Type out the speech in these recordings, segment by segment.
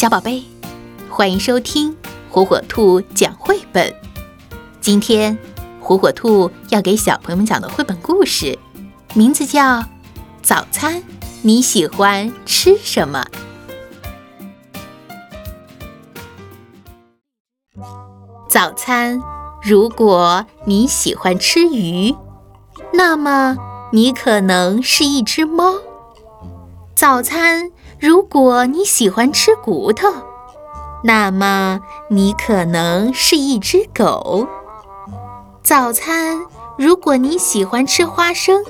小宝贝，欢迎收听火火兔讲绘本。今天，火火兔要给小朋友们讲的绘本故事，名字叫《早餐你喜欢吃什么》。早餐，如果你喜欢吃鱼，那么你可能是一只猫。早餐。如果你喜欢吃骨头，那么你可能是一只狗。早餐，如果你喜欢吃花生，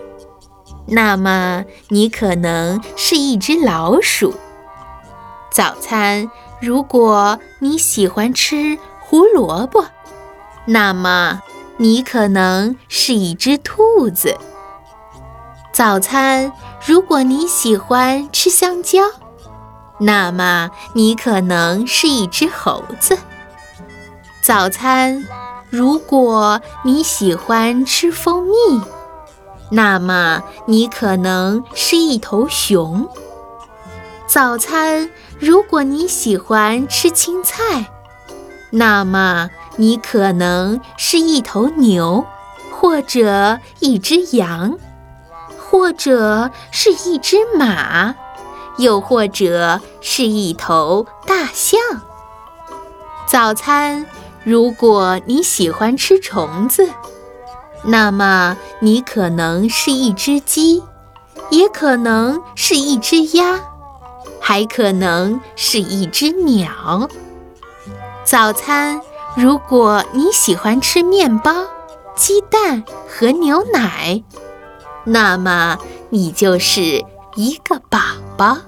那么你可能是一只老鼠。早餐，如果你喜欢吃胡萝卜，那么你可能是一只兔子。早餐，如果你喜欢吃香蕉，那么你可能是一只猴子。早餐，如果你喜欢吃蜂蜜，那么你可能是一头熊。早餐，如果你喜欢吃青菜，那么你可能是一头牛，或者一只羊。或者是一只马，又或者是一头大象。早餐，如果你喜欢吃虫子，那么你可能是一只鸡，也可能是一只鸭，还可能是一只鸟。早餐，如果你喜欢吃面包、鸡蛋和牛奶。那么你就是一个宝宝，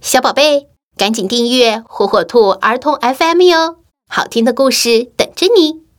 小宝贝，赶紧订阅火火兔儿童 FM 哟，好听的故事等着你。